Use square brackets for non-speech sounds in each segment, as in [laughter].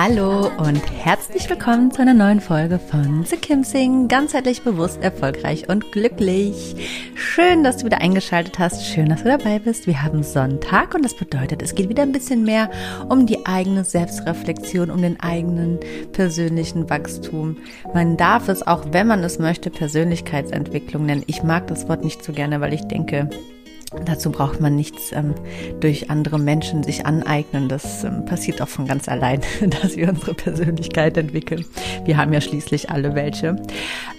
Hallo und herzlich willkommen zu einer neuen Folge von The Kim Sing. Ganzheitlich bewusst, erfolgreich und glücklich. Schön, dass du wieder eingeschaltet hast. Schön, dass du dabei bist. Wir haben Sonntag und das bedeutet, es geht wieder ein bisschen mehr um die eigene Selbstreflexion, um den eigenen persönlichen Wachstum. Man darf es auch, wenn man es möchte, Persönlichkeitsentwicklung nennen. Ich mag das Wort nicht so gerne, weil ich denke, Dazu braucht man nichts ähm, durch andere Menschen sich aneignen. Das ähm, passiert auch von ganz allein, [laughs] dass wir unsere Persönlichkeit entwickeln. Wir haben ja schließlich alle welche.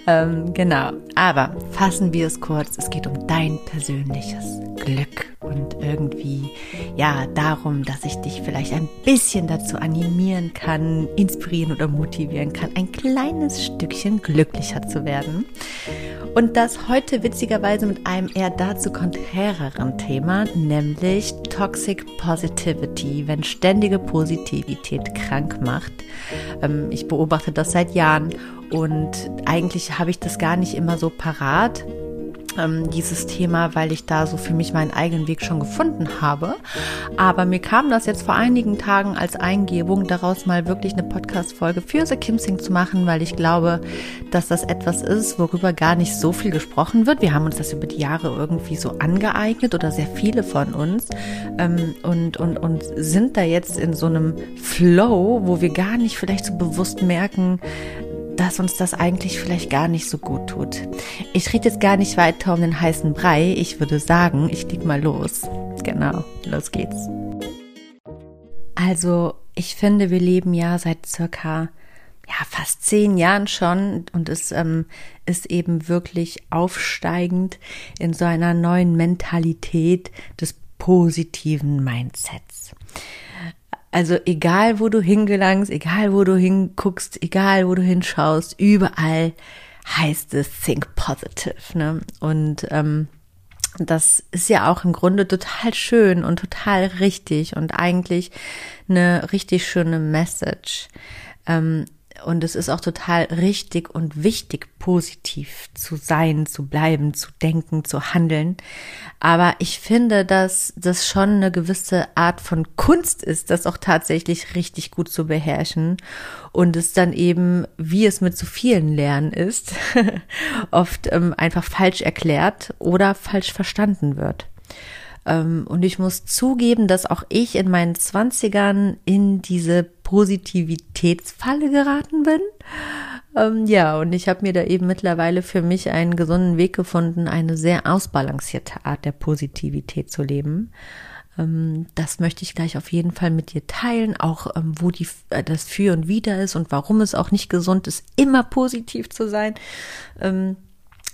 Ähm, genau. Aber fassen wir es kurz. Es geht um dein persönliches Glück und irgendwie, ja, darum, dass ich dich vielleicht ein bisschen dazu animieren kann, inspirieren oder motivieren kann, ein kleines Stückchen glücklicher zu werden. Und das heute witzigerweise mit einem eher dazu konträreren Thema, nämlich Toxic Positivity, wenn ständige Positivität krank macht. Ähm, ich beobachte das seit Jahren und eigentlich habe ich das gar nicht immer so parat ähm, dieses Thema, weil ich da so für mich meinen eigenen Weg schon gefunden habe. Aber mir kam das jetzt vor einigen Tagen als Eingebung, daraus mal wirklich eine Podcast-Folge für The Kimsing zu machen, weil ich glaube, dass das etwas ist, worüber gar nicht so viel gesprochen wird. Wir haben uns das über die Jahre irgendwie so angeeignet oder sehr viele von uns ähm, und, und, und sind da jetzt in so einem Flow, wo wir gar nicht vielleicht so bewusst merken, dass uns das eigentlich vielleicht gar nicht so gut tut. Ich rede jetzt gar nicht weiter um den heißen Brei. Ich würde sagen, ich leg mal los. Genau, los geht's. Also, ich finde, wir leben ja seit circa ja, fast zehn Jahren schon und es ähm, ist eben wirklich aufsteigend in so einer neuen Mentalität des positiven Mindsets. Also egal, wo du hingelangst, egal, wo du hinguckst, egal, wo du hinschaust, überall heißt es Think Positive. Ne? Und ähm, das ist ja auch im Grunde total schön und total richtig und eigentlich eine richtig schöne Message. Ähm, und es ist auch total richtig und wichtig, positiv zu sein, zu bleiben, zu denken, zu handeln. Aber ich finde, dass das schon eine gewisse Art von Kunst ist, das auch tatsächlich richtig gut zu beherrschen. Und es dann eben, wie es mit so vielen Lernen ist, [laughs] oft ähm, einfach falsch erklärt oder falsch verstanden wird. Ähm, und ich muss zugeben, dass auch ich in meinen Zwanzigern in diese Positivitätsfalle geraten bin. Ähm, ja, und ich habe mir da eben mittlerweile für mich einen gesunden Weg gefunden, eine sehr ausbalancierte Art der Positivität zu leben. Ähm, das möchte ich gleich auf jeden Fall mit dir teilen, auch wo die, äh, das Für und Wider ist und warum es auch nicht gesund ist, immer positiv zu sein.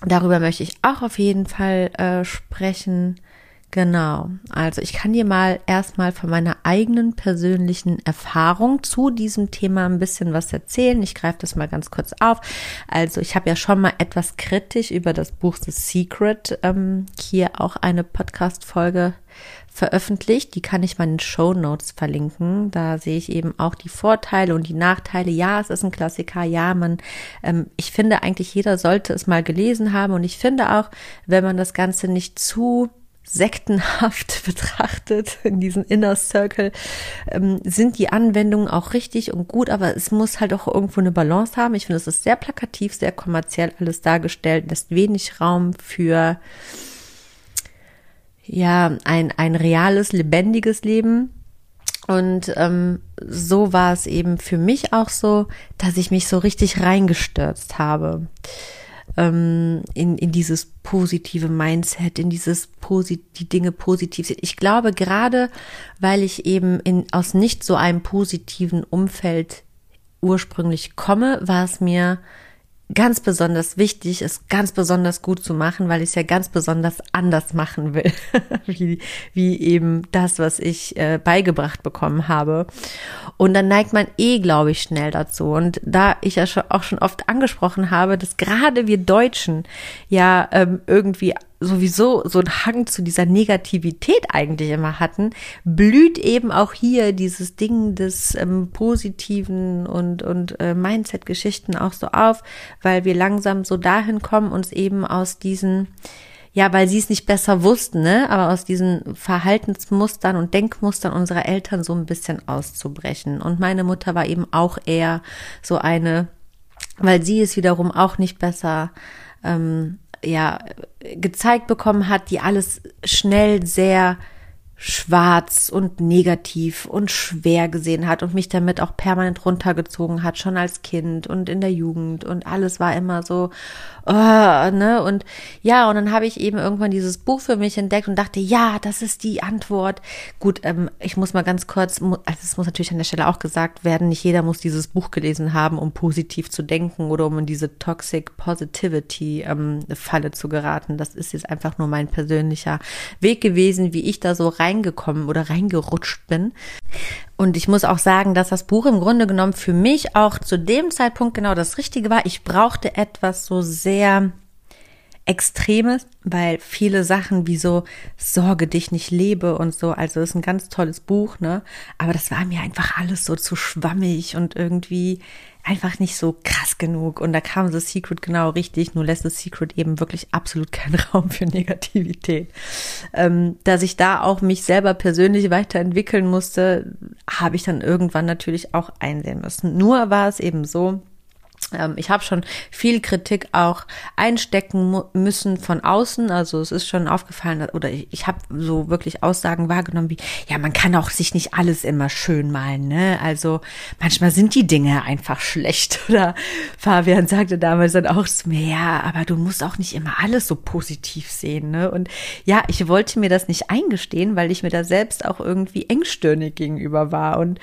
darüber möchte ich auch auf jeden Fall äh, sprechen. Genau. Also ich kann dir mal erstmal von meiner eigenen persönlichen Erfahrung zu diesem Thema ein bisschen was erzählen. Ich greife das mal ganz kurz auf. Also ich habe ja schon mal etwas kritisch über das Buch The Secret ähm, hier auch eine Podcast-Folge veröffentlicht. Die kann ich mal in den Show Notes verlinken. Da sehe ich eben auch die Vorteile und die Nachteile. Ja, es ist ein Klassiker. Ja, man, ähm, ich finde eigentlich jeder sollte es mal gelesen haben. Und ich finde auch, wenn man das Ganze nicht zu sektenhaft [laughs] betrachtet, in diesem Inner Circle, ähm, sind die Anwendungen auch richtig und gut, aber es muss halt auch irgendwo eine Balance haben. Ich finde, es ist sehr plakativ, sehr kommerziell alles dargestellt, lässt wenig Raum für ja, ein, ein reales, lebendiges Leben. Und ähm, so war es eben für mich auch so, dass ich mich so richtig reingestürzt habe ähm, in, in dieses positive Mindset, in dieses Posit die Dinge positiv sind. Ich glaube, gerade weil ich eben in, aus nicht so einem positiven Umfeld ursprünglich komme, war es mir ganz besonders wichtig, es ganz besonders gut zu machen, weil ich es ja ganz besonders anders machen will, [laughs] wie, wie eben das, was ich äh, beigebracht bekommen habe. Und dann neigt man eh, glaube ich, schnell dazu. Und da ich ja schon, auch schon oft angesprochen habe, dass gerade wir Deutschen ja ähm, irgendwie sowieso so einen Hang zu dieser Negativität eigentlich immer hatten, blüht eben auch hier dieses Ding des ähm, positiven und, und äh, Mindset-Geschichten auch so auf, weil wir langsam so dahin kommen, uns eben aus diesen ja, weil sie es nicht besser wussten, ne, aber aus diesen Verhaltensmustern und Denkmustern unserer Eltern so ein bisschen auszubrechen. Und meine Mutter war eben auch eher so eine, weil sie es wiederum auch nicht besser ähm, ja gezeigt bekommen hat, die alles schnell sehr schwarz und negativ und schwer gesehen hat und mich damit auch permanent runtergezogen hat, schon als Kind und in der Jugend und alles war immer so, oh, ne? Und ja, und dann habe ich eben irgendwann dieses Buch für mich entdeckt und dachte, ja, das ist die Antwort. Gut, ähm, ich muss mal ganz kurz, also es muss natürlich an der Stelle auch gesagt werden, nicht jeder muss dieses Buch gelesen haben, um positiv zu denken oder um in diese Toxic Positivity ähm, Falle zu geraten. Das ist jetzt einfach nur mein persönlicher Weg gewesen, wie ich da so rein reingekommen oder reingerutscht bin. Und ich muss auch sagen, dass das Buch im Grunde genommen für mich auch zu dem Zeitpunkt genau das Richtige war. Ich brauchte etwas so sehr Extremes, weil viele Sachen wie so Sorge dich nicht lebe und so, also ist ein ganz tolles Buch, ne? Aber das war mir einfach alles so zu schwammig und irgendwie einfach nicht so krass genug. Und da kam The Secret genau richtig, nur lässt The Secret eben wirklich absolut keinen [laughs] Raum für Negativität. Ähm, dass ich da auch mich selber persönlich weiterentwickeln musste, habe ich dann irgendwann natürlich auch einsehen müssen. Nur war es eben so, ich habe schon viel Kritik auch einstecken müssen von außen. Also es ist schon aufgefallen, oder ich, ich habe so wirklich Aussagen wahrgenommen wie, ja, man kann auch sich nicht alles immer schön malen, ne? Also manchmal sind die Dinge einfach schlecht. [laughs] Oder Fabian sagte damals dann auch zu mir, ja, aber du musst auch nicht immer alles so positiv sehen, ne? Und ja, ich wollte mir das nicht eingestehen, weil ich mir da selbst auch irgendwie engstirnig gegenüber war. Und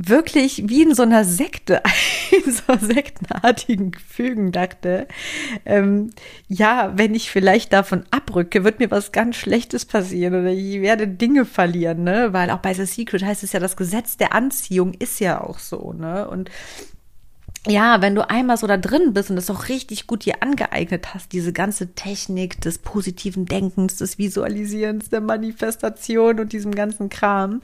wirklich wie in so einer Sekte, [laughs] in so sektenartigen Gefügen dachte, ähm, ja, wenn ich vielleicht davon abrücke, wird mir was ganz Schlechtes passieren oder ich werde Dinge verlieren, ne? Weil auch bei The Secret heißt es ja, das Gesetz der Anziehung ist ja auch so, ne? Und ja, wenn du einmal so da drin bist und das auch richtig gut dir angeeignet hast, diese ganze Technik des positiven Denkens, des Visualisierens, der Manifestation und diesem ganzen Kram,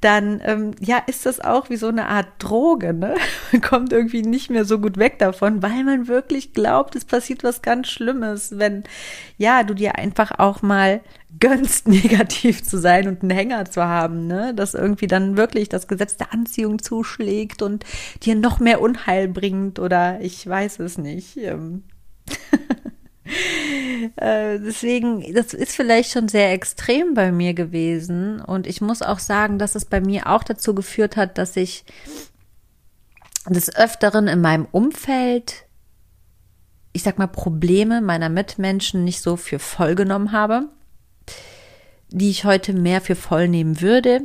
dann ähm, ja, ist das auch wie so eine Art Droge, ne? Man [laughs] kommt irgendwie nicht mehr so gut weg davon, weil man wirklich glaubt, es passiert was ganz Schlimmes, wenn ja, du dir einfach auch mal gönnst, [laughs] negativ zu sein und einen Hänger zu haben, ne? Dass irgendwie dann wirklich das Gesetz der Anziehung zuschlägt und dir noch mehr Unheil bringt oder ich weiß es nicht. Ähm. [laughs] Äh, deswegen, das ist vielleicht schon sehr extrem bei mir gewesen. Und ich muss auch sagen, dass es bei mir auch dazu geführt hat, dass ich des Öfteren in meinem Umfeld, ich sag mal, Probleme meiner Mitmenschen nicht so für voll genommen habe die ich heute mehr für voll nehmen würde.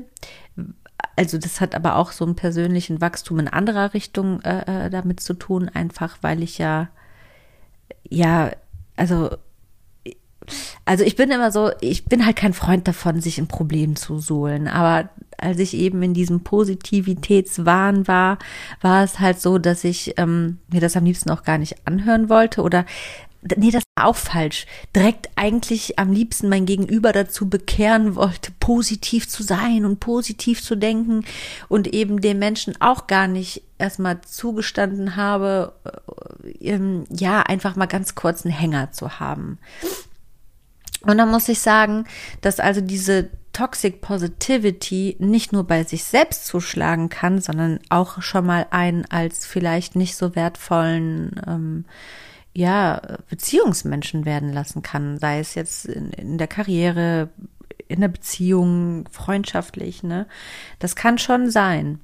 Also das hat aber auch so einen persönlichen Wachstum in anderer Richtung äh, äh, damit zu tun, einfach weil ich ja, ja, also also ich bin immer so, ich bin halt kein Freund davon, sich in Problemen zu suhlen. Aber als ich eben in diesem Positivitätswahn war, war es halt so, dass ich ähm, mir das am liebsten auch gar nicht anhören wollte oder nee, das war auch falsch, direkt eigentlich am liebsten mein Gegenüber dazu bekehren wollte, positiv zu sein und positiv zu denken und eben den Menschen auch gar nicht erstmal zugestanden habe, äh, ja, einfach mal ganz kurz einen Hänger zu haben. Und dann muss ich sagen, dass also diese Toxic Positivity nicht nur bei sich selbst zuschlagen kann, sondern auch schon mal einen als vielleicht nicht so wertvollen ähm, ja, Beziehungsmenschen werden lassen kann, sei es jetzt in, in der Karriere, in der Beziehung, freundschaftlich, ne? Das kann schon sein.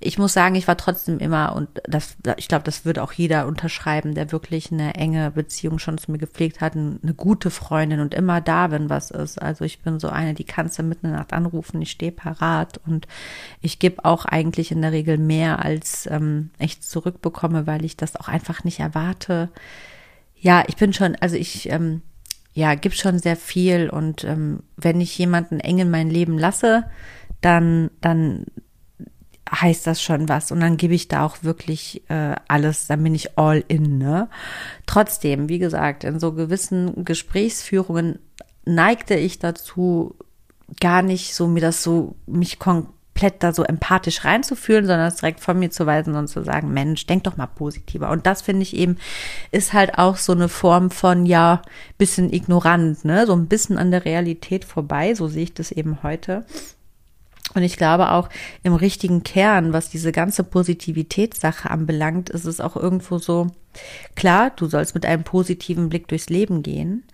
Ich muss sagen, ich war trotzdem immer, und das, ich glaube, das würde auch jeder unterschreiben, der wirklich eine enge Beziehung schon zu mir gepflegt hat, eine gute Freundin und immer da, wenn was ist. Also ich bin so eine, die kannst du mitten in der Nacht anrufen, ich stehe parat und ich gebe auch eigentlich in der Regel mehr, als ähm, ich zurückbekomme, weil ich das auch einfach nicht erwarte. Ja, ich bin schon, also ich, ähm, ja, gibt schon sehr viel. Und ähm, wenn ich jemanden eng in mein Leben lasse, dann, dann heißt das schon was. Und dann gebe ich da auch wirklich äh, alles, dann bin ich all in, ne? Trotzdem, wie gesagt, in so gewissen Gesprächsführungen neigte ich dazu, gar nicht so mir das so, mich kon komplett da so empathisch reinzufühlen, sondern es direkt von mir zu weisen und zu sagen, Mensch, denk doch mal positiver. Und das finde ich eben, ist halt auch so eine Form von, ja, bisschen ignorant, ne, so ein bisschen an der Realität vorbei, so sehe ich das eben heute. Und ich glaube auch im richtigen Kern, was diese ganze Positivitätssache anbelangt, ist es auch irgendwo so, klar, du sollst mit einem positiven Blick durchs Leben gehen.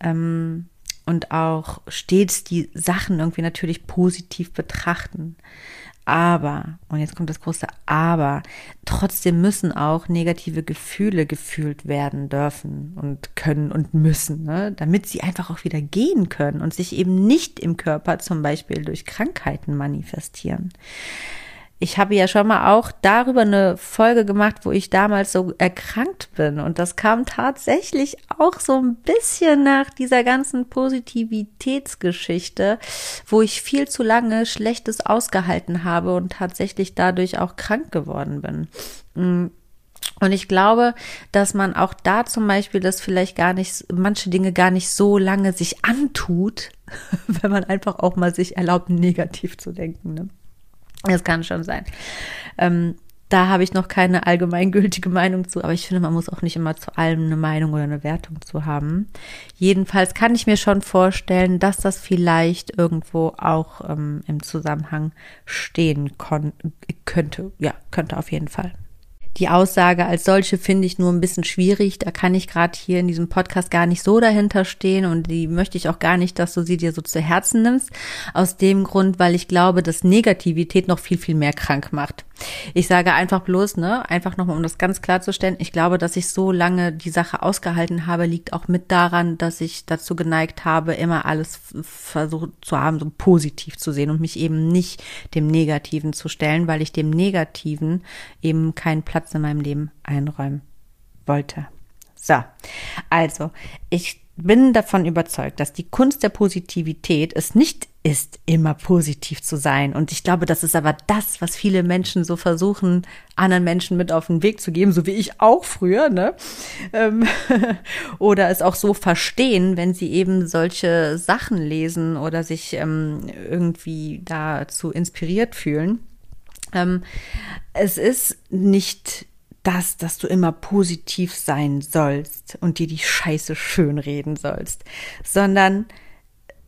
Ähm, und auch stets die Sachen irgendwie natürlich positiv betrachten. Aber, und jetzt kommt das große Aber, trotzdem müssen auch negative Gefühle gefühlt werden dürfen und können und müssen, ne? damit sie einfach auch wieder gehen können und sich eben nicht im Körper zum Beispiel durch Krankheiten manifestieren ich habe ja schon mal auch darüber eine Folge gemacht, wo ich damals so erkrankt bin. Und das kam tatsächlich auch so ein bisschen nach dieser ganzen Positivitätsgeschichte, wo ich viel zu lange Schlechtes ausgehalten habe und tatsächlich dadurch auch krank geworden bin. Mm. Und ich glaube, dass man auch da zum Beispiel das vielleicht gar nicht, manche Dinge gar nicht so lange sich antut, [laughs] wenn man einfach auch mal sich erlaubt, negativ zu denken. Ne? Das kann schon sein. Ähm, da habe ich noch keine allgemeingültige Meinung zu, aber ich finde, man muss auch nicht immer zu allem eine Meinung oder eine Wertung zu haben. Jedenfalls kann ich mir schon vorstellen, dass das vielleicht irgendwo auch ähm, im Zusammenhang stehen könnte. Ja, könnte auf jeden Fall. Die Aussage als solche finde ich nur ein bisschen schwierig. Da kann ich gerade hier in diesem Podcast gar nicht so dahinter stehen und die möchte ich auch gar nicht, dass du sie dir so zu Herzen nimmst. Aus dem Grund, weil ich glaube, dass Negativität noch viel, viel mehr krank macht. Ich sage einfach bloß, ne, einfach nochmal, um das ganz klarzustellen, ich glaube, dass ich so lange die Sache ausgehalten habe, liegt auch mit daran, dass ich dazu geneigt habe, immer alles versucht zu haben, so positiv zu sehen und mich eben nicht dem Negativen zu stellen, weil ich dem Negativen eben keinen Platz in meinem Leben einräumen wollte. So, also, ich bin davon überzeugt, dass die Kunst der Positivität es nicht ist, immer positiv zu sein. Und ich glaube, das ist aber das, was viele Menschen so versuchen, anderen Menschen mit auf den Weg zu geben, so wie ich auch früher, ne? Ähm, [laughs] oder es auch so verstehen, wenn sie eben solche Sachen lesen oder sich ähm, irgendwie dazu inspiriert fühlen. Ähm, es ist nicht das, dass du immer positiv sein sollst und dir die Scheiße schönreden sollst, sondern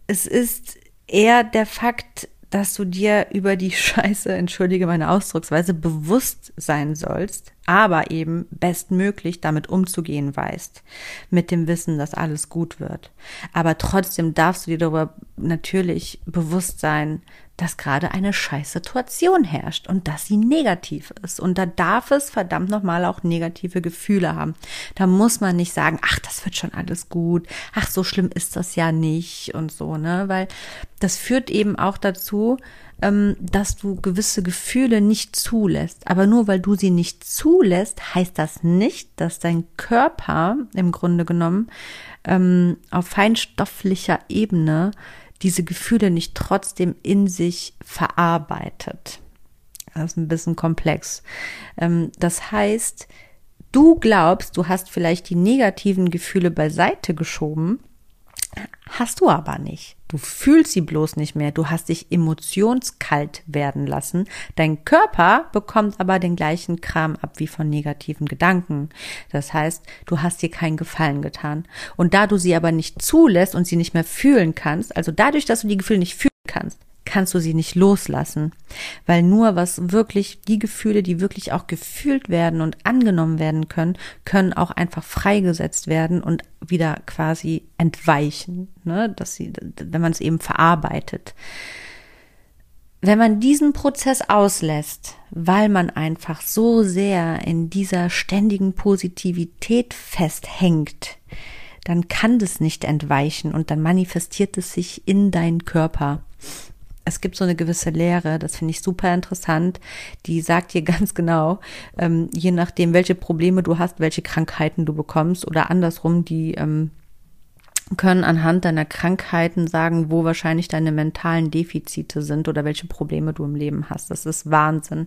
es ist eher der Fakt, dass du dir über die [laughs] Scheiße, entschuldige meine Ausdrucksweise, bewusst sein sollst, aber eben bestmöglich damit umzugehen weißt, mit dem Wissen, dass alles gut wird. Aber trotzdem darfst du dir darüber natürlich bewusst sein, dass gerade eine scheiß Situation herrscht und dass sie negativ ist. Und da darf es verdammt nochmal auch negative Gefühle haben. Da muss man nicht sagen, ach, das wird schon alles gut, ach, so schlimm ist das ja nicht und so, ne? Weil das führt eben auch dazu, ähm, dass du gewisse Gefühle nicht zulässt. Aber nur weil du sie nicht zulässt, heißt das nicht, dass dein Körper im Grunde genommen ähm, auf feinstofflicher Ebene diese Gefühle nicht trotzdem in sich verarbeitet. Das ist ein bisschen komplex. Ähm, das heißt, du glaubst, du hast vielleicht die negativen Gefühle beiseite geschoben, hast du aber nicht. Du fühlst sie bloß nicht mehr. Du hast dich emotionskalt werden lassen. Dein Körper bekommt aber den gleichen Kram ab wie von negativen Gedanken. Das heißt, du hast dir keinen Gefallen getan. Und da du sie aber nicht zulässt und sie nicht mehr fühlen kannst, also dadurch, dass du die Gefühle nicht fühlen kannst, kannst du sie nicht loslassen. Weil nur was wirklich, die Gefühle, die wirklich auch gefühlt werden und angenommen werden können, können auch einfach freigesetzt werden und wieder quasi entweichen, ne? dass sie, wenn man es eben verarbeitet. Wenn man diesen Prozess auslässt, weil man einfach so sehr in dieser ständigen Positivität festhängt, dann kann das nicht entweichen und dann manifestiert es sich in deinen Körper. Es gibt so eine gewisse Lehre, das finde ich super interessant, die sagt dir [laughs] ganz genau, ähm, je nachdem, welche Probleme du hast, welche Krankheiten du bekommst oder andersrum, die ähm, können anhand deiner Krankheiten sagen, wo wahrscheinlich deine mentalen Defizite sind oder welche Probleme du im Leben hast. Das ist Wahnsinn.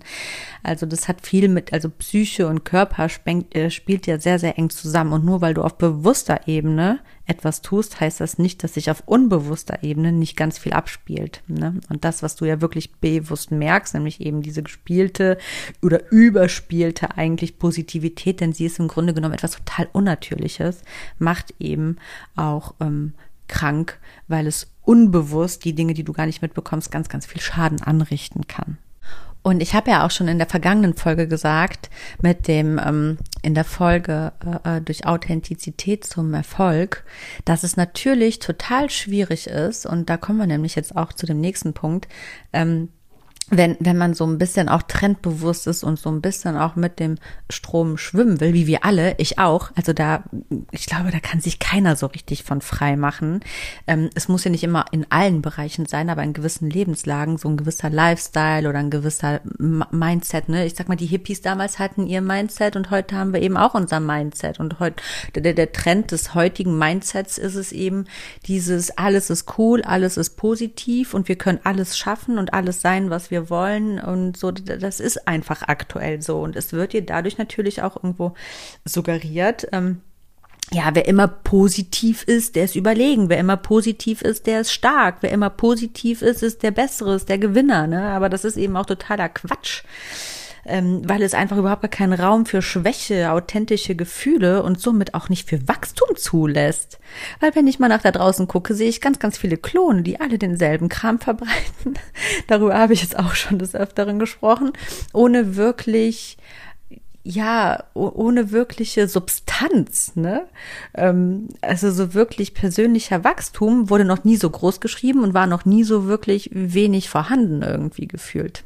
Also das hat viel mit, also Psyche und Körper äh, spielt ja sehr, sehr eng zusammen. Und nur weil du auf bewusster Ebene etwas tust, heißt das nicht, dass sich auf unbewusster Ebene nicht ganz viel abspielt. Ne? Und das, was du ja wirklich bewusst merkst, nämlich eben diese gespielte oder überspielte eigentlich Positivität, denn sie ist im Grunde genommen etwas total Unnatürliches, macht eben auch ähm, krank, weil es unbewusst die Dinge, die du gar nicht mitbekommst, ganz, ganz viel Schaden anrichten kann. Und ich habe ja auch schon in der vergangenen Folge gesagt, mit dem ähm, in der Folge äh, äh, durch Authentizität zum Erfolg, dass es natürlich total schwierig ist, und da kommen wir nämlich jetzt auch zu dem nächsten Punkt, ähm, wenn, wenn man so ein bisschen auch trendbewusst ist und so ein bisschen auch mit dem Strom schwimmen will, wie wir alle, ich auch, also da, ich glaube, da kann sich keiner so richtig von frei machen. Ähm, es muss ja nicht immer in allen Bereichen sein, aber in gewissen Lebenslagen, so ein gewisser Lifestyle oder ein gewisser Mindset, ne? Ich sag mal, die Hippies damals hatten ihr Mindset und heute haben wir eben auch unser Mindset und heute, der, der Trend des heutigen Mindsets ist es eben dieses, alles ist cool, alles ist positiv und wir können alles schaffen und alles sein, was wir wir wollen und so, das ist einfach aktuell so. Und es wird dir dadurch natürlich auch irgendwo suggeriert, ähm, ja, wer immer positiv ist, der ist überlegen. Wer immer positiv ist, der ist stark. Wer immer positiv ist, ist der Bessere, ist der Gewinner. Ne? Aber das ist eben auch totaler Quatsch ähm, weil es einfach überhaupt gar keinen Raum für Schwäche, authentische Gefühle und somit auch nicht für Wachstum zulässt. Weil wenn ich mal nach da draußen gucke, sehe ich ganz, ganz viele Klone, die alle denselben Kram [laughs] verbreiten. Darüber habe ich jetzt auch schon des Öfteren gesprochen, ohne wirklich ja, ohne wirkliche Substanz, ne? Ähm, also so wirklich persönlicher Wachstum wurde noch nie so groß geschrieben und war noch nie so wirklich wenig vorhanden irgendwie gefühlt.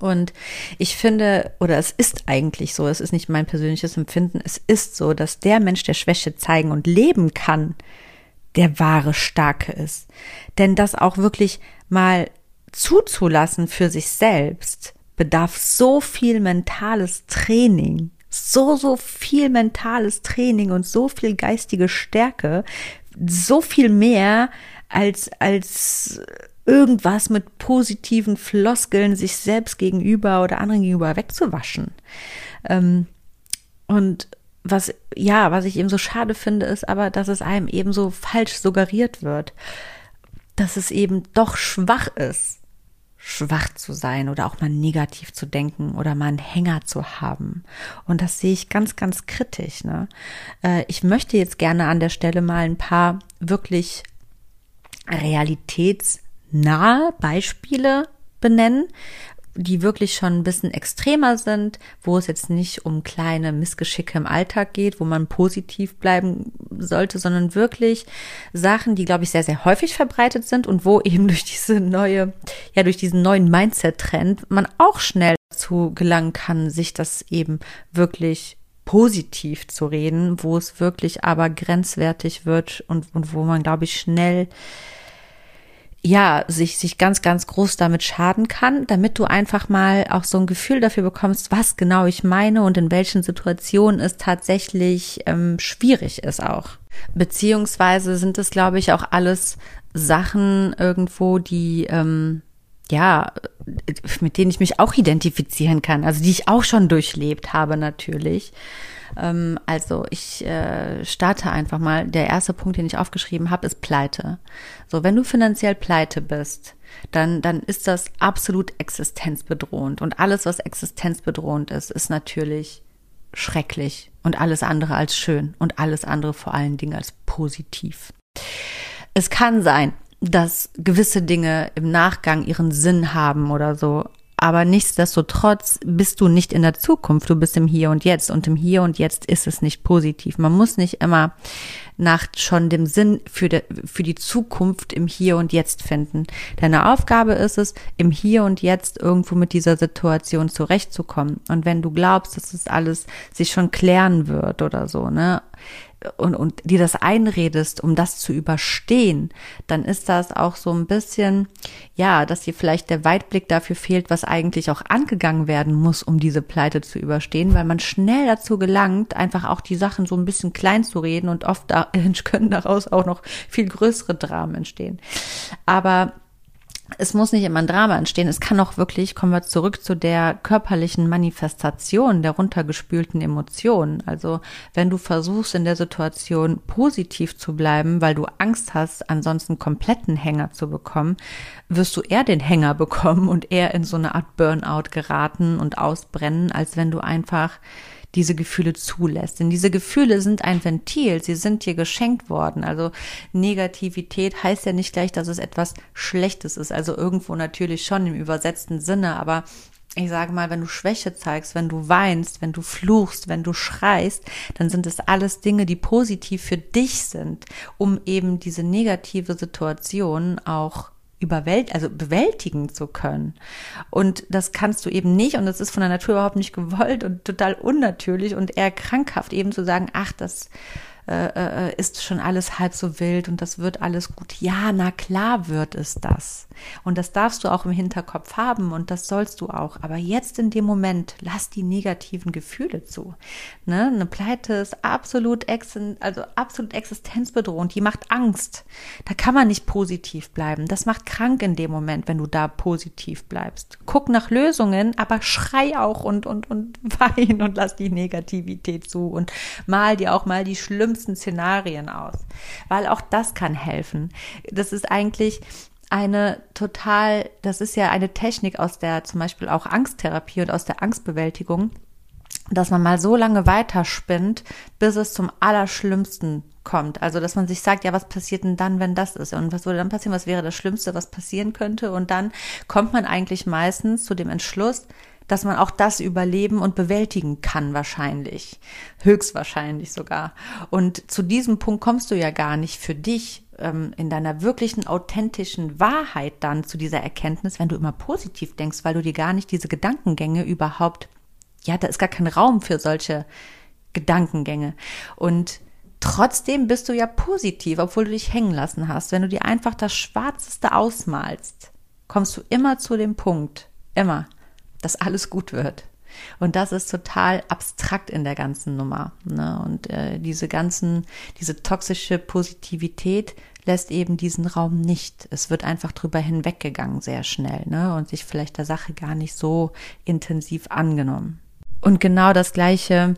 Und ich finde, oder es ist eigentlich so, es ist nicht mein persönliches Empfinden, es ist so, dass der Mensch, der Schwäche zeigen und leben kann, der wahre Starke ist. Denn das auch wirklich mal zuzulassen für sich selbst, bedarf so viel mentales Training, so, so viel mentales Training und so viel geistige Stärke, so viel mehr als, als irgendwas mit positiven Floskeln sich selbst gegenüber oder anderen gegenüber wegzuwaschen. Ähm, und was, ja, was ich eben so schade finde, ist aber, dass es einem eben so falsch suggeriert wird, dass es eben doch schwach ist, schwach zu sein oder auch mal negativ zu denken oder mal einen Hänger zu haben. Und das sehe ich ganz, ganz kritisch. Ne? Äh, ich möchte jetzt gerne an der Stelle mal ein paar wirklich Realitäts- nahe Beispiele benennen, die wirklich schon ein bisschen extremer sind, wo es jetzt nicht um kleine Missgeschicke im Alltag geht, wo man positiv bleiben sollte, sondern wirklich Sachen, die, glaube ich, sehr, sehr häufig verbreitet sind und wo [laughs] eben durch diese neue, ja, durch diesen neuen Mindset-Trend man auch schnell dazu gelangen kann, sich das eben wirklich positiv zu reden, wo es wirklich aber grenzwertig wird und, und wo man, glaube ich, schnell ja, sich, sich ganz, ganz groß damit schaden kann, damit du einfach mal auch so ein Gefühl dafür bekommst, was genau ich meine und in welchen Situationen es tatsächlich ähm, schwierig ist auch. Beziehungsweise sind es, glaube ich, auch alles Sachen irgendwo, die, ähm, ja, mit denen ich mich auch identifizieren kann, also die ich auch schon durchlebt habe natürlich. Ähm, also ich äh, starte einfach mal. Der erste Punkt, den ich aufgeschrieben habe, ist Pleite. So, wenn du finanziell pleite bist, dann, dann ist das absolut existenzbedrohend. Und alles, was existenzbedrohend ist, ist natürlich schrecklich und alles andere als schön und alles andere vor allen Dingen als positiv. Es kann sein, dass gewisse Dinge im Nachgang ihren Sinn haben oder so. Aber nichtsdestotrotz bist du nicht in der Zukunft, du bist im Hier und Jetzt und im Hier und Jetzt ist es nicht positiv. Man muss nicht immer nach schon dem Sinn für, de, für die Zukunft im Hier und Jetzt finden. Deine Aufgabe ist es, im Hier und Jetzt irgendwo mit dieser Situation zurechtzukommen. Und wenn du glaubst, dass das alles sich schon klären wird oder so, ne, und, und dir das einredest, um das zu überstehen, dann ist das auch so ein bisschen, ja, dass dir vielleicht der Weitblick dafür fehlt, was eigentlich auch angegangen werden muss, um diese Pleite zu überstehen, weil man schnell dazu gelangt, einfach auch die Sachen so ein bisschen klein zu reden und oft da, [laughs] können daraus auch noch viel größere Dramen entstehen. Aber es muss nicht immer ein Drama entstehen. Es kann auch wirklich, kommen wir zurück zu der körperlichen Manifestation der runtergespülten Emotionen. Also wenn du versuchst, in der Situation positiv zu bleiben, weil du Angst hast, ansonsten kompletten Hänger zu bekommen, wirst du eher den Hänger bekommen und eher in so eine Art Burnout geraten und ausbrennen, als wenn du einfach diese Gefühle zulässt. Denn diese Gefühle sind ein Ventil, sie sind dir geschenkt worden. Also Negativität heißt ja nicht gleich, dass es etwas Schlechtes ist. Also irgendwo natürlich schon im übersetzten Sinne, aber ich sage mal, wenn du Schwäche zeigst, wenn du weinst, wenn du fluchst, wenn du schreist, dann sind es alles Dinge, die positiv für dich sind, um eben diese negative Situation auch überwält, also bewältigen zu können. Und das kannst du eben nicht und das ist von der Natur überhaupt nicht gewollt und total unnatürlich und eher krankhaft eben zu sagen, ach, das äh, äh, ist schon alles halb so wild und das wird alles gut. Ja, na klar wird es das. Und das darfst du auch im Hinterkopf haben und das sollst du auch. Aber jetzt in dem Moment, lass die negativen Gefühle zu. Ne? Eine Pleite ist absolut, also absolut existenzbedrohend. Die macht Angst. Da kann man nicht positiv bleiben. Das macht krank in dem Moment, wenn du da positiv bleibst. Guck nach Lösungen, aber schrei auch und, und, und [laughs] wein und lass die Negativität zu und mal dir auch mal die schlimmsten Szenarien aus. Weil auch das kann helfen. Das ist eigentlich, eine total, das ist ja eine Technik aus der zum Beispiel auch Angsttherapie und aus der Angstbewältigung, dass man mal so lange weiterspinnt, bis es zum Allerschlimmsten kommt. Also, dass man sich sagt, ja, was passiert denn dann, wenn das ist? Und was würde dann passieren? Was wäre das Schlimmste, was passieren könnte? Und dann kommt man eigentlich meistens zu dem Entschluss, dass man auch das überleben und bewältigen kann wahrscheinlich. Höchstwahrscheinlich sogar. Und zu diesem Punkt kommst du ja gar nicht für dich ähm, in deiner wirklichen, authentischen Wahrheit dann zu dieser Erkenntnis, wenn du immer positiv denkst, weil du dir gar nicht diese Gedankengänge überhaupt, ja, da ist gar kein Raum für solche Gedankengänge. Und trotzdem bist du ja positiv, obwohl du dich hängen lassen hast. Wenn du dir einfach das Schwarzeste ausmalst, kommst du immer zu dem Punkt, immer, dass alles gut wird. Und das ist total abstrakt in der ganzen Nummer. Ne? Und äh, diese ganzen, diese toxische Positivität lässt eben diesen Raum nicht. Es wird einfach drüber hinweggegangen sehr schnell, ne? Und sich vielleicht der Sache gar nicht so intensiv angenommen. Und genau das Gleiche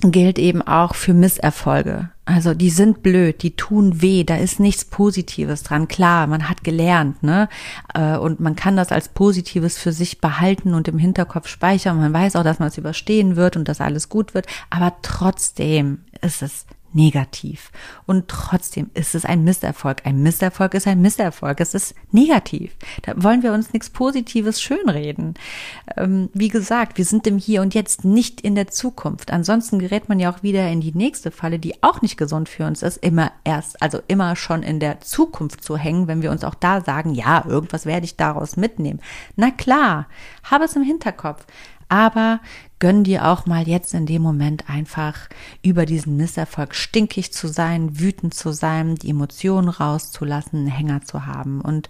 gilt eben auch für Misserfolge. Also die sind blöd, die tun weh, da ist nichts Positives dran. Klar, man hat gelernt, ne? Äh, und man kann das als Positives für sich behalten und im Hinterkopf speichern. Man weiß auch, dass man es überstehen wird und dass alles gut wird. Aber trotzdem ist es negativ. Und trotzdem ist es ein Misserfolg. Ein Misserfolg ist ein Misserfolg. Es ist negativ. Da wollen wir uns nichts Positives schönreden. Ähm, wie gesagt, wir sind im Hier und Jetzt, nicht in der Zukunft. Ansonsten gerät man ja auch wieder in die nächste Falle, die auch nicht gesund für uns ist, immer erst, also immer schon in der Zukunft zu hängen, wenn wir uns auch da sagen, ja, irgendwas werde ich daraus mitnehmen. Na klar, habe es im Hinterkopf aber gönn dir auch mal jetzt in dem Moment einfach über diesen Misserfolg stinkig zu sein, wütend zu sein, die Emotionen rauszulassen, einen Hänger zu haben. Und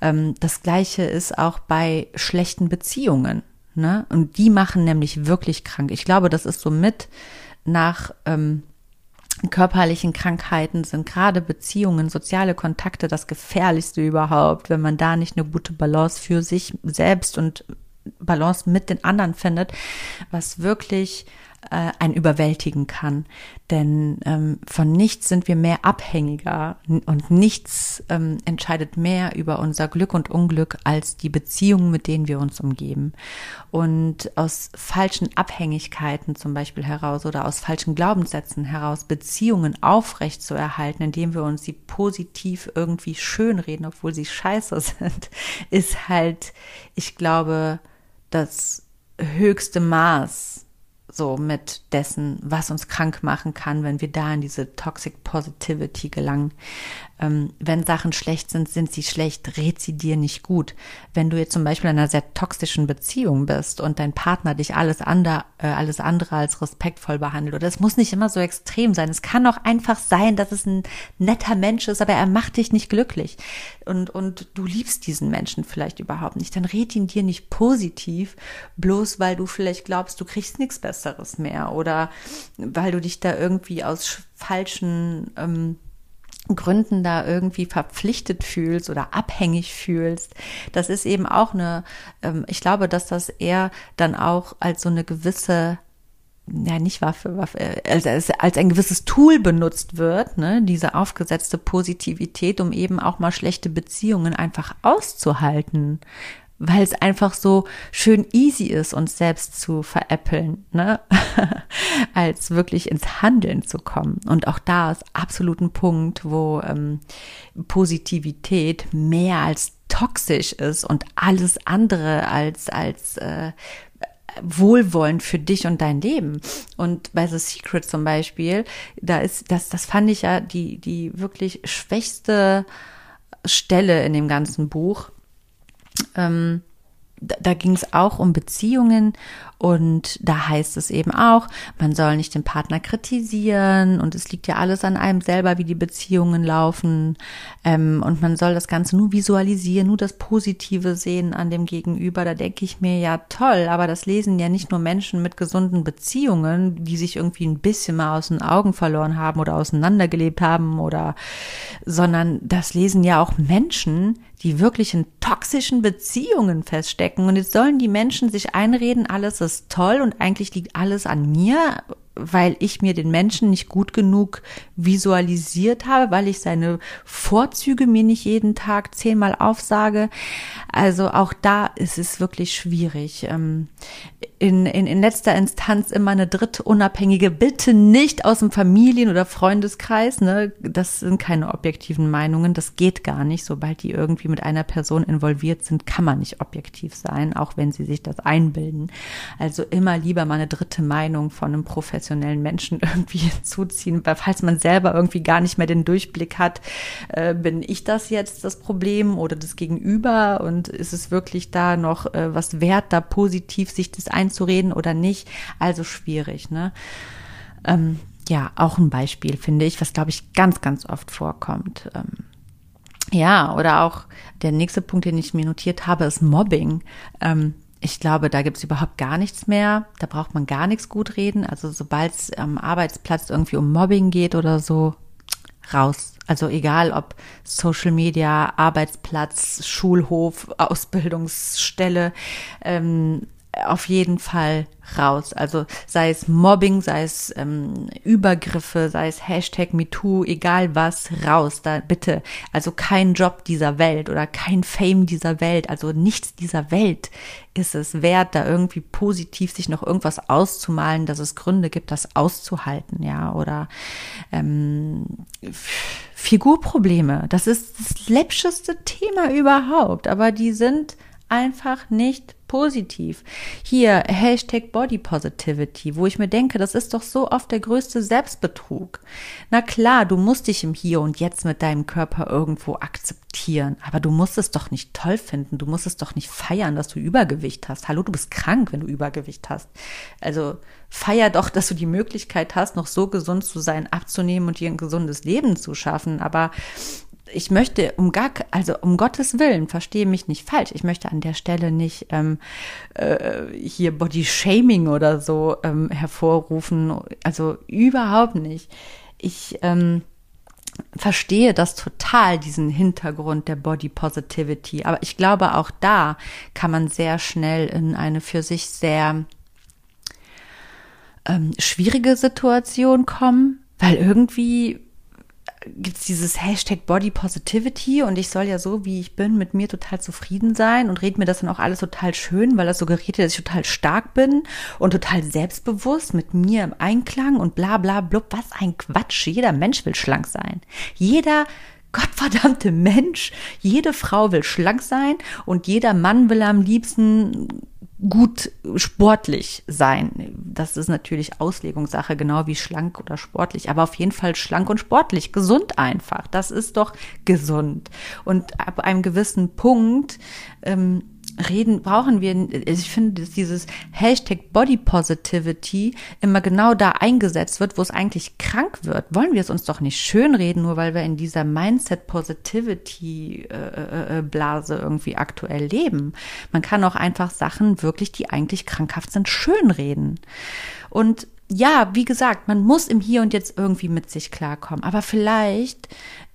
ähm, das Gleiche ist auch bei schlechten Beziehungen. Ne? Und die machen nämlich wirklich krank. Ich glaube, das ist so mit nach ähm, körperlichen Krankheiten sind gerade Beziehungen, soziale Kontakte das gefährlichste überhaupt, wenn man da nicht eine gute Balance für sich selbst und Balance mit den anderen findet, was wirklich äh, ein überwältigen kann. Denn ähm, von nichts sind wir mehr abhängiger und nichts ähm, entscheidet mehr über unser Glück und Unglück als die Beziehungen, mit denen wir uns umgeben. Und aus falschen Abhängigkeiten zum Beispiel heraus oder aus falschen Glaubenssätzen heraus Beziehungen aufrecht zu erhalten, indem wir uns sie positiv irgendwie schönreden, obwohl sie scheiße [laughs] sind, ist halt, ich glaube, das höchste Maß so mit dessen, was uns krank machen kann, wenn wir da in diese Toxic Positivity gelangen. Ähm, wenn Sachen schlecht sind, sind sie schlecht, red sie dir nicht gut. Wenn du jetzt zum Beispiel in einer sehr toxischen Beziehung bist und dein Partner dich alles andere, äh, alles andere als respektvoll behandelt, oder es muss nicht immer so extrem sein. Es kann auch einfach sein, dass es ein netter Mensch ist, aber er macht dich nicht glücklich. Und, und du liebst diesen Menschen vielleicht überhaupt nicht. Dann red ihn dir nicht positiv, bloß weil du vielleicht glaubst, du kriegst nichts Besseres mehr oder weil du dich da irgendwie aus falschen ähm, Gründen da irgendwie verpflichtet fühlst oder abhängig fühlst. Das ist eben auch eine, ähm, ich glaube, dass das eher dann auch als so eine gewisse ja, nicht Waffe, Waffe, als, als, als ein gewisses Tool benutzt wird, ne, diese aufgesetzte Positivität, um eben auch mal schlechte Beziehungen einfach auszuhalten weil es einfach so schön easy ist, uns selbst zu veräppeln, ne? [laughs] als wirklich ins Handeln zu kommen. Und auch da ist absolut ein Punkt, wo ähm, Positivität mehr als toxisch ist und alles andere als als äh, Wohlwollen für dich und dein Leben. Und bei The Secret zum Beispiel, da ist, das, das fand ich ja die, die wirklich schwächste Stelle in dem ganzen Buch ähm, da, da ging es auch um Beziehungen und da heißt es eben auch, man soll nicht den Partner kritisieren und es liegt ja alles an einem selber, wie die Beziehungen laufen. Ähm, und man soll das Ganze nur visualisieren, nur das Positive sehen an dem Gegenüber. Da denke ich mir, ja toll, aber das lesen ja nicht nur Menschen mit gesunden Beziehungen, die sich irgendwie ein bisschen mal aus den Augen verloren haben oder auseinandergelebt haben oder, sondern das lesen ja auch Menschen, die wirklich in toxischen Beziehungen feststecken. Und jetzt sollen die Menschen sich einreden, alles ist toll und eigentlich liegt alles an mir weil ich mir den Menschen nicht gut genug visualisiert habe, weil ich seine Vorzüge mir nicht jeden Tag zehnmal aufsage. Also auch da ist es wirklich schwierig. In, in, in letzter Instanz immer eine dritte Unabhängige, bitte nicht aus dem Familien- oder Freundeskreis. Ne? Das sind keine objektiven Meinungen. Das geht gar nicht. Sobald die irgendwie mit einer Person involviert sind, kann man nicht objektiv sein, auch wenn sie sich das einbilden. Also immer lieber mal eine dritte Meinung von einem Professionellen Menschen [laughs] irgendwie hinzuziehen, weil falls man selber irgendwie gar nicht mehr den Durchblick hat, äh, bin ich das jetzt das Problem oder das Gegenüber und ist es wirklich da noch äh, was wert, da positiv sich das einzureden oder nicht? Also schwierig, ne? Ähm, ja, auch ein Beispiel, finde ich, was, glaube ich, ganz, ganz oft vorkommt. Ähm, ja, oder auch der nächste Punkt, den ich mir notiert habe, ist Mobbing. Ähm, ich glaube, da gibt es überhaupt gar nichts mehr. Da braucht man gar nichts gut reden. Also sobald es am Arbeitsplatz irgendwie um Mobbing geht oder so, raus. Also egal ob Social Media, Arbeitsplatz, Schulhof, Ausbildungsstelle, ähm, auf jeden Fall raus. Also sei es Mobbing, sei es ähm, Übergriffe, sei es Hashtag MeToo, egal was, raus. Da bitte. Also kein Job dieser Welt oder kein Fame dieser Welt, also nichts dieser Welt ist es wert, da irgendwie positiv sich noch irgendwas auszumalen, dass es Gründe gibt, das auszuhalten, ja. Oder ähm, Figurprobleme. Das ist das läppscheste Thema überhaupt, aber die sind einfach nicht positiv. Hier Hashtag Body Positivity, wo ich mir denke, das ist doch so oft der größte Selbstbetrug. Na klar, du musst dich im Hier und Jetzt mit deinem Körper irgendwo akzeptieren, aber du musst es doch nicht toll finden, du musst es doch nicht feiern, dass du Übergewicht hast. Hallo, du bist krank, wenn du Übergewicht hast. Also feier doch, dass du die Möglichkeit hast, noch so gesund zu sein, abzunehmen und dir ein gesundes Leben zu schaffen, aber ich möchte um gar, also um Gottes Willen, verstehe mich nicht falsch. Ich möchte an der Stelle nicht ähm, äh, hier Body Shaming oder so ähm, hervorrufen. Also überhaupt nicht. Ich ähm, verstehe das total, diesen Hintergrund der Body Positivity. Aber ich glaube, auch da kann man sehr schnell in eine für sich sehr ähm, schwierige Situation kommen, weil irgendwie gibt es dieses Hashtag Body Positivity und ich soll ja so, wie ich bin, mit mir total zufrieden sein und rede mir das dann auch alles total schön, weil das suggeriert, dass ich total stark bin und total selbstbewusst mit mir im Einklang und bla bla blub. Was ein Quatsch. Jeder Mensch will schlank sein. Jeder gottverdammte Mensch, jede Frau will schlank sein und jeder Mann will am liebsten gut sportlich sein. Das ist natürlich Auslegungssache, genau wie schlank oder sportlich, aber auf jeden Fall schlank und sportlich, gesund einfach. Das ist doch gesund. Und ab einem gewissen Punkt ähm, reden, brauchen wir, ich finde, dass dieses Hashtag Body Positivity immer genau da eingesetzt wird, wo es eigentlich krank wird. Wollen wir es uns doch nicht schönreden, nur weil wir in dieser Mindset Positivity äh, äh, Blase irgendwie aktuell leben. Man kann auch einfach Sachen wirklich, die eigentlich krankhaft sind, schönreden. Und ja, wie gesagt, man muss im Hier und Jetzt irgendwie mit sich klarkommen. Aber vielleicht äh,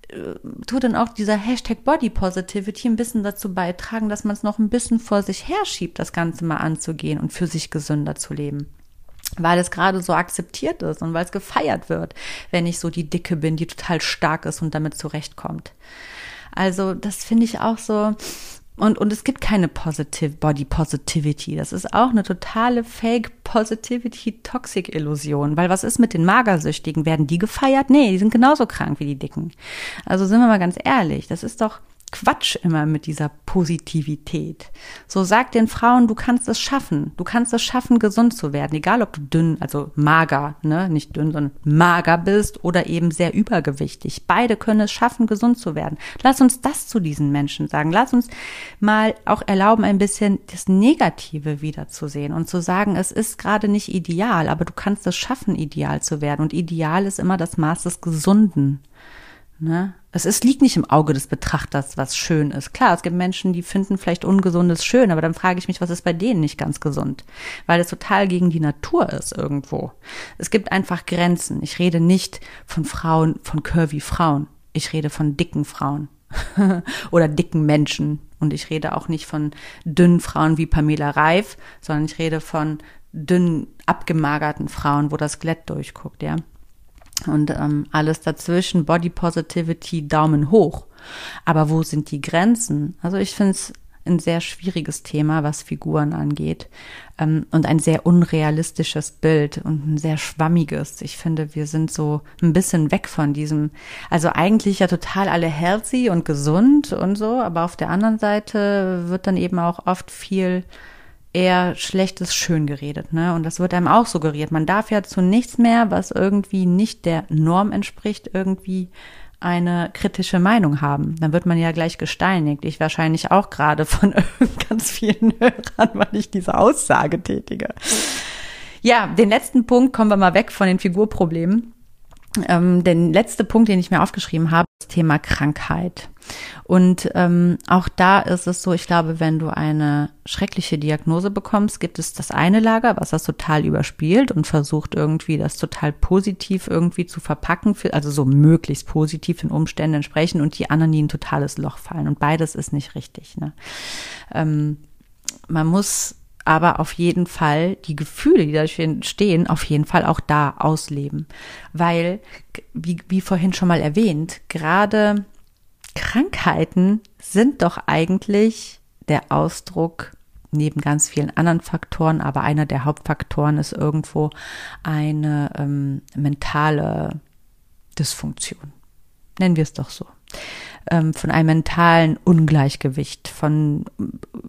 tut dann auch dieser Hashtag Body Positivity ein bisschen dazu beitragen, dass man es noch ein bisschen vor sich herschiebt, das Ganze mal anzugehen und für sich gesünder zu leben weil es gerade so akzeptiert ist und weil es gefeiert wird, wenn ich so die Dicke bin, die total stark ist und damit zurechtkommt. Also das finde ich auch so, und, und es gibt keine Positive Body Positivity. Das ist auch eine totale Fake Positivity Toxic Illusion. Weil was ist mit den Magersüchtigen? Werden die gefeiert? Nee, die sind genauso krank wie die Dicken. Also sind wir mal ganz ehrlich. Das ist doch, Quatsch immer mit dieser Positivität. So sag den Frauen, du kannst es schaffen. Du kannst es schaffen, gesund zu werden. Egal ob du dünn, also mager, ne, nicht dünn, sondern mager bist oder eben sehr übergewichtig. Beide können es schaffen, gesund zu werden. Lass uns das zu diesen Menschen sagen. Lass uns mal auch erlauben, ein bisschen das Negative wiederzusehen und zu sagen, es ist gerade nicht ideal, aber du kannst es schaffen, ideal zu werden. Und ideal ist immer das Maß des Gesunden. Ne? Es ist, liegt nicht im Auge des Betrachters, was schön ist. Klar, es gibt Menschen, die finden vielleicht Ungesundes schön, aber dann frage ich mich, was ist bei denen nicht ganz gesund? Weil es total gegen die Natur ist irgendwo. Es gibt einfach Grenzen. Ich rede nicht von Frauen, von curvy Frauen. Ich rede von dicken Frauen [laughs] oder dicken Menschen. Und ich rede auch nicht von dünnen Frauen wie Pamela Reif, sondern ich rede von dünnen, abgemagerten Frauen, wo das Skelett durchguckt, ja. Und ähm, alles dazwischen, Body Positivity, Daumen hoch. Aber wo sind die Grenzen? Also ich finde es ein sehr schwieriges Thema, was Figuren angeht. Ähm, und ein sehr unrealistisches Bild und ein sehr schwammiges. Ich finde, wir sind so ein bisschen weg von diesem, also eigentlich ja total alle healthy und gesund und so, aber auf der anderen Seite wird dann eben auch oft viel eher Schlechtes schön geredet, ne? Und das wird einem auch suggeriert. Man darf ja zu nichts mehr, was irgendwie nicht der Norm entspricht, irgendwie eine kritische Meinung haben. Dann wird man ja gleich gesteinigt. Ich wahrscheinlich auch gerade von [laughs] ganz vielen Hörern, weil ich diese Aussage tätige. Ja, den letzten Punkt kommen wir mal weg von den Figurproblemen. Ähm, der letzte Punkt, den ich mir aufgeschrieben habe, ist das Thema Krankheit. Und ähm, auch da ist es so, ich glaube, wenn du eine schreckliche Diagnose bekommst, gibt es das eine Lager, was das total überspielt und versucht irgendwie das total positiv irgendwie zu verpacken, für, also so möglichst positiv den Umständen entsprechen und die anderen, die ein totales Loch fallen. Und beides ist nicht richtig. Ne? Ähm, man muss aber auf jeden Fall die Gefühle, die da stehen, auf jeden Fall auch da ausleben. Weil, wie, wie vorhin schon mal erwähnt, gerade Krankheiten sind doch eigentlich der Ausdruck neben ganz vielen anderen Faktoren, aber einer der Hauptfaktoren ist irgendwo eine ähm, mentale Dysfunktion. Nennen wir es doch so ähm, von einem mentalen Ungleichgewicht, von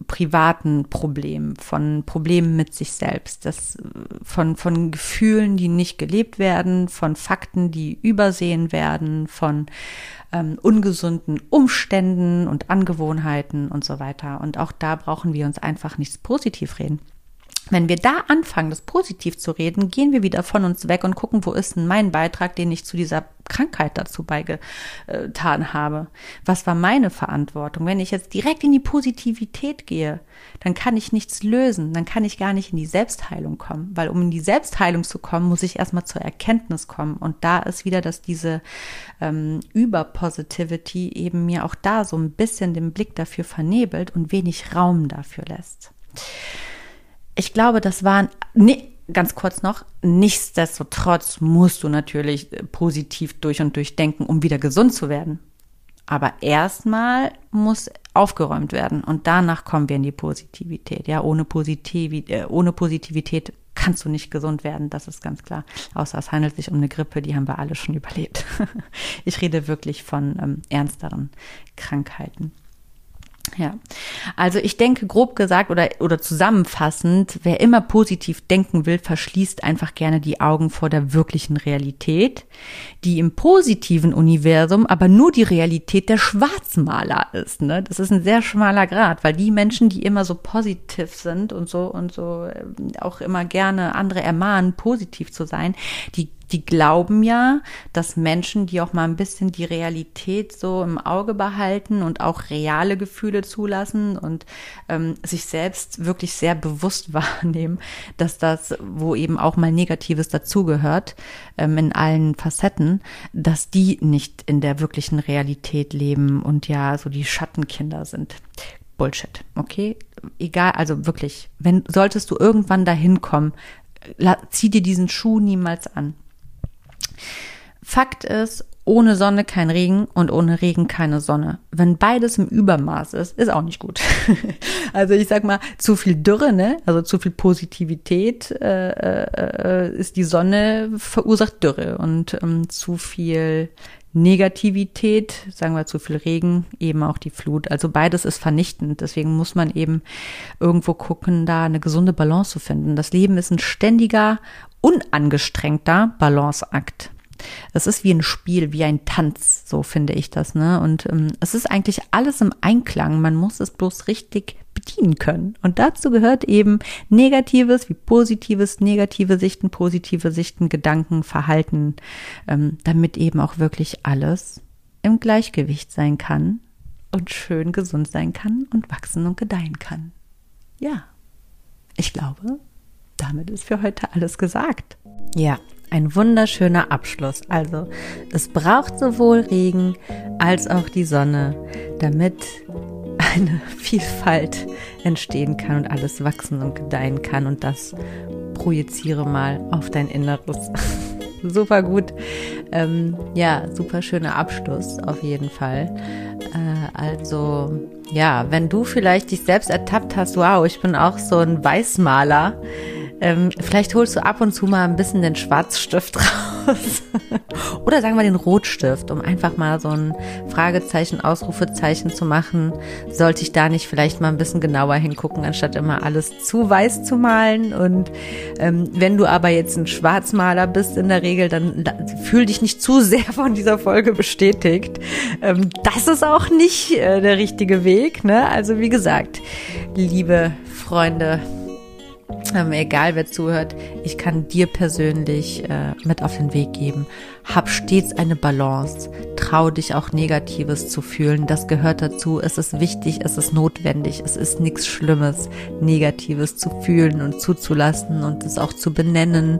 privaten Problemen, von Problemen mit sich selbst, das, von, von Gefühlen, die nicht gelebt werden, von Fakten, die übersehen werden, von ähm, ungesunden Umständen und Angewohnheiten und so weiter. Und auch da brauchen wir uns einfach nichts positiv reden. Wenn wir da anfangen, das positiv zu reden, gehen wir wieder von uns weg und gucken, wo ist denn mein Beitrag, den ich zu dieser Krankheit dazu beigetan habe? Was war meine Verantwortung? Wenn ich jetzt direkt in die Positivität gehe, dann kann ich nichts lösen, dann kann ich gar nicht in die Selbstheilung kommen, weil um in die Selbstheilung zu kommen, muss ich erstmal zur Erkenntnis kommen. Und da ist wieder, dass diese ähm, Überpositivity eben mir auch da so ein bisschen den Blick dafür vernebelt und wenig Raum dafür lässt ich glaube, das waren, nee, ganz kurz noch, nichtsdestotrotz musst du natürlich positiv durch und durch denken, um wieder gesund zu werden. Aber erstmal muss aufgeräumt werden und danach kommen wir in die Positivität. Ja, ohne Positivität, äh, ohne Positivität kannst du nicht gesund werden, das ist ganz klar. Außer es handelt sich um eine Grippe, die haben wir alle schon [laughs] überlebt. ich rede wirklich von ähm, ernsteren Krankheiten. Ja, also ich denke grob gesagt oder, oder zusammenfassend, wer immer positiv denken will, verschließt einfach gerne die Augen vor der wirklichen Realität, die im positiven Universum aber nur die Realität der Schwarzmaler ist. Ne? Das ist ein sehr schmaler Grad, weil die Menschen, die immer so positiv sind und so und so äh, auch immer gerne andere ermahnen, positiv zu sein, die die glauben ja, dass Menschen, die auch mal ein bisschen die Realität so im Auge behalten und auch reale Gefühle zulassen und ähm, sich selbst wirklich sehr bewusst [laughs] wahrnehmen, dass das, wo eben auch mal Negatives dazugehört, ähm, in allen Facetten, dass die nicht in der wirklichen Realität leben und ja so die Schattenkinder sind. Bullshit, okay? Egal, also wirklich, wenn solltest du irgendwann dahin kommen, zieh dir diesen Schuh niemals an. Fakt ist, ohne Sonne kein Regen und ohne Regen keine Sonne. Wenn beides im Übermaß ist, ist auch nicht gut. [laughs] also ich sag mal, zu viel Dürre, ne? Also zu viel Positivität äh, äh, ist die Sonne verursacht Dürre und ähm, zu viel Negativität, sagen wir zu viel Regen, eben auch die Flut. Also beides ist vernichtend. Deswegen muss man eben irgendwo gucken, da eine gesunde Balance zu finden. Das Leben ist ein ständiger unangestrengter Balanceakt. Es ist wie ein Spiel, wie ein Tanz, so finde ich das, ne? Und ähm, es ist eigentlich alles im Einklang. Man muss es bloß richtig bedienen können. Und dazu gehört eben Negatives wie Positives, negative Sichten, positive Sichten, Gedanken, Verhalten, ähm, damit eben auch wirklich alles im Gleichgewicht sein kann und schön gesund sein kann und wachsen und gedeihen kann. Ja, ich glaube, damit ist für heute alles gesagt. Ja, ein wunderschöner Abschluss. Also, es braucht sowohl Regen als auch die Sonne, damit eine [laughs] Vielfalt entstehen kann und alles wachsen und gedeihen kann. Und das projiziere mal auf dein Inneres. [laughs] super gut. Ähm, ja, super schöner Abschluss auf jeden Fall. Äh, also, ja, wenn du vielleicht dich selbst ertappt hast, wow, ich bin auch so ein Weißmaler ähm, vielleicht holst du ab und zu mal ein bisschen den Schwarzstift [laughs] raus. Oder sagen wir den Rotstift, um einfach mal so ein Fragezeichen, Ausrufezeichen zu machen. Sollte ich da nicht vielleicht mal ein bisschen genauer hingucken, anstatt immer alles zu weiß zu malen? Und ähm, wenn du aber jetzt ein Schwarzmaler bist in der Regel, dann fühl dich nicht zu sehr von dieser Folge bestätigt. Ähm, das ist auch nicht äh, der richtige Weg. Ne? Also wie gesagt, liebe Freunde, ähm, egal wer zuhört, ich kann dir persönlich äh, mit auf den Weg geben. Hab stets eine Balance. Trau dich auch Negatives zu fühlen. Das gehört dazu. Es ist wichtig, es ist notwendig. Es ist nichts Schlimmes, Negatives zu fühlen und zuzulassen und es auch zu benennen.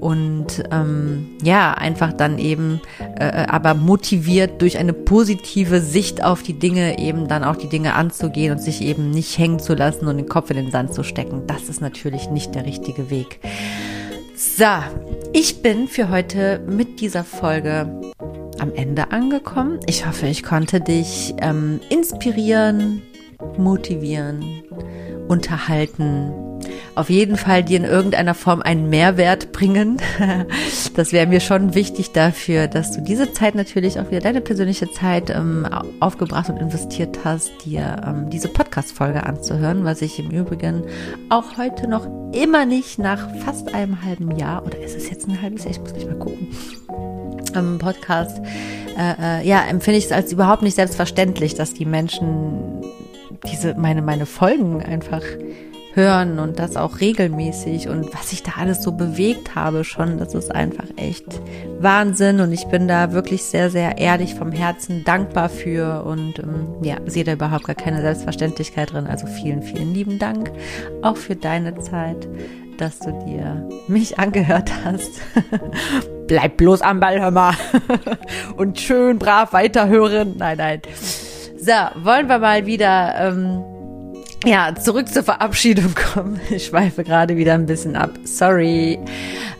Und ähm, ja, einfach dann eben, äh, aber motiviert durch eine positive Sicht auf die Dinge eben dann auch die Dinge anzugehen und sich eben nicht hängen zu lassen und den Kopf in den Sand zu stecken. Das ist natürlich nicht der richtige Weg. So, ich bin für heute mit dieser Folge am Ende angekommen. Ich hoffe, ich konnte dich ähm, inspirieren, motivieren, unterhalten auf jeden Fall dir in irgendeiner Form einen Mehrwert bringen. [laughs] Das wäre mir schon wichtig dafür, dass du diese Zeit natürlich auch wieder deine persönliche Zeit ähm, aufgebracht und investiert hast, dir ähm, diese Podcast-Folge anzuhören, was ich im Übrigen auch heute noch immer nicht nach fast einem halben Jahr, oder ist es jetzt ein halbes Jahr? Ich muss nicht mal gucken. Ähm, Podcast, äh, äh, ja, empfinde ich es als überhaupt nicht selbstverständlich, dass die Menschen diese, meine, meine Folgen einfach hören und das auch regelmäßig und was ich da alles so bewegt habe schon, das ist einfach echt Wahnsinn und ich bin da wirklich sehr, sehr ehrlich vom Herzen dankbar für und ähm, ja, sehe da überhaupt gar keine Selbstverständlichkeit drin. Also vielen, vielen lieben Dank auch für deine Zeit, dass du dir mich angehört hast. [laughs] Bleib bloß am Ball, hör mal. [laughs] und schön brav weiterhören. Nein, nein. So, wollen wir mal wieder ähm, ja, zurück zur Verabschiedung [laughs] kommen. Ich schweife gerade wieder ein bisschen ab. Sorry.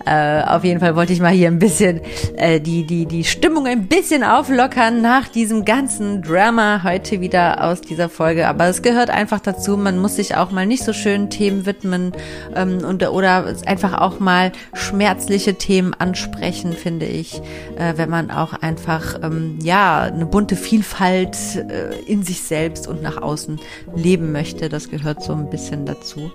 Äh, auf jeden Fall wollte ich mal hier ein bisschen äh, die, die, die Stimmung ein bisschen auflockern nach diesem ganzen Drama heute wieder aus dieser Folge. Aber es gehört einfach dazu. Man muss sich auch mal nicht so schönen Themen widmen ähm, und, oder einfach auch mal schmerzliche Themen ansprechen, finde ich, äh, wenn man auch einfach, ähm, ja, eine bunte Vielfalt äh, in sich selbst und nach außen leben möchte. Das gehört so ein bisschen dazu.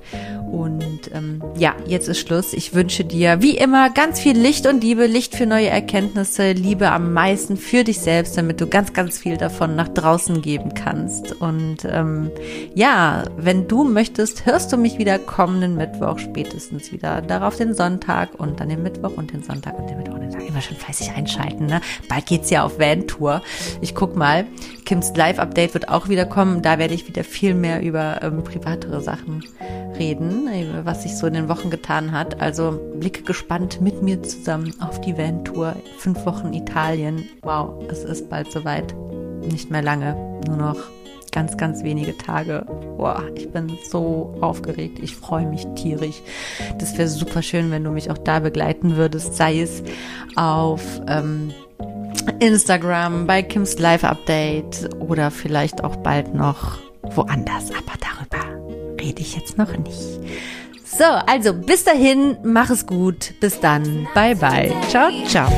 Und ähm, ja, jetzt ist Schluss. Ich wünsche dir wie immer ganz viel Licht und Liebe, Licht für neue Erkenntnisse, Liebe am meisten für dich selbst, damit du ganz, ganz viel davon nach draußen geben kannst. Und ähm, ja, wenn du möchtest, hörst du mich wieder kommenden Mittwoch spätestens wieder. Darauf den Sonntag und dann den Mittwoch und den Sonntag und den Mittwoch und den Sonntag. Immer schon fleißig einschalten, ne? Bald geht's ja auf Van-Tour. Ich guck mal. Kims Live-Update wird auch wieder kommen. Da werde ich wieder viel mehr über ähm, privatere Sachen reden, was sich so in den Wochen getan hat. Also blicke gespannt mit mir zusammen auf die Van-Tour. Fünf Wochen Italien. Wow, es ist bald soweit. Nicht mehr lange, nur noch ganz, ganz wenige Tage. Boah, ich bin so aufgeregt. Ich freue mich tierisch. Das wäre super schön, wenn du mich auch da begleiten würdest, sei es auf ähm, Instagram, bei Kims Live Update oder vielleicht auch bald noch woanders. Aber darüber rede ich jetzt noch nicht. So, also bis dahin, mach es gut. Bis dann. Bye bye. Ciao, ciao.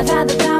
I've had the power.